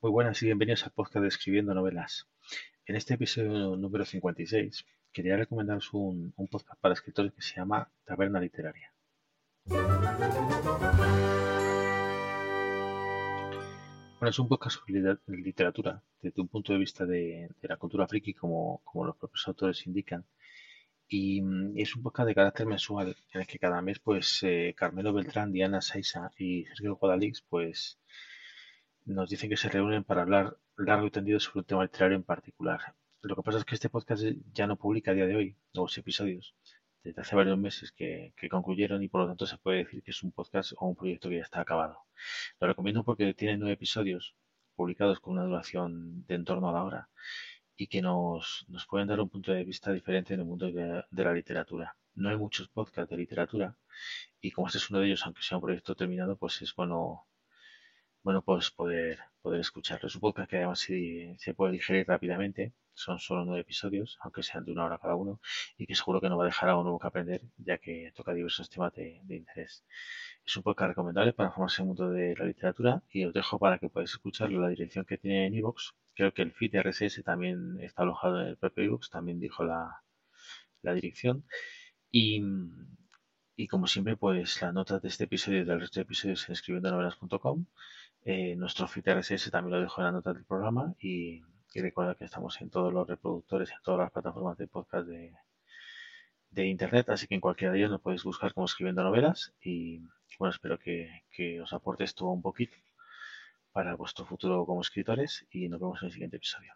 Muy buenas y bienvenidos al podcast de Escribiendo Novelas. En este episodio número 56 quería recomendaros un, un podcast para escritores que se llama Taberna Literaria. Bueno, es un podcast sobre literatura desde un punto de vista de, la cultura friki, como, como, los propios autores indican. Y, mm, es un podcast de carácter mensual en el que cada mes, pues, eh, Carmelo Beltrán, Diana Saisa y Sergio Guadalix, pues, nos dicen que se reúnen para hablar largo y tendido sobre un tema literario en particular. Lo que pasa es que este podcast ya no publica a día de hoy nuevos episodios, desde hace varios meses que, concluyeron y por lo tanto se puede decir que es un podcast o un proyecto que ya está acabado. Lo recomiendo porque tiene nueve episodios publicados con una duración de en torno a la hora y que nos, nos pueden dar un punto de vista diferente en el mundo de, de la literatura. No hay muchos podcasts de literatura y como este es uno de ellos, aunque sea un proyecto terminado, pues es bueno bueno, pues poder, poder escucharlo. Es un podcast que además se, se puede digerir rápidamente. Son solo nueve episodios, aunque sean de una hora cada uno, y que seguro que no va a dejar algo nuevo que aprender, ya que toca diversos temas de, interés. Es un podcast recomendable para formarse en el mundo de la literatura y os dejo para que podáis escucharlo la dirección que tiene en iVoox. Creo que el feed RSS también está alojado en el propio iVoox, también dijo la, la dirección. Y, y como siempre, pues las notas de este episodio y del resto de episodios en escribiendonovelas.com eh, nuestro feed RSS también lo dejo en la nota del programa y, recuerda que estamos en todos los reproductores, en todas las plataformas de podcast de, de internet, así que en cualquiera de ellos nos podéis buscar como escribiendo novelas y bueno, espero que, que os aporte esto un poquito para vuestro futuro como escritores y nos vemos en el siguiente episodio.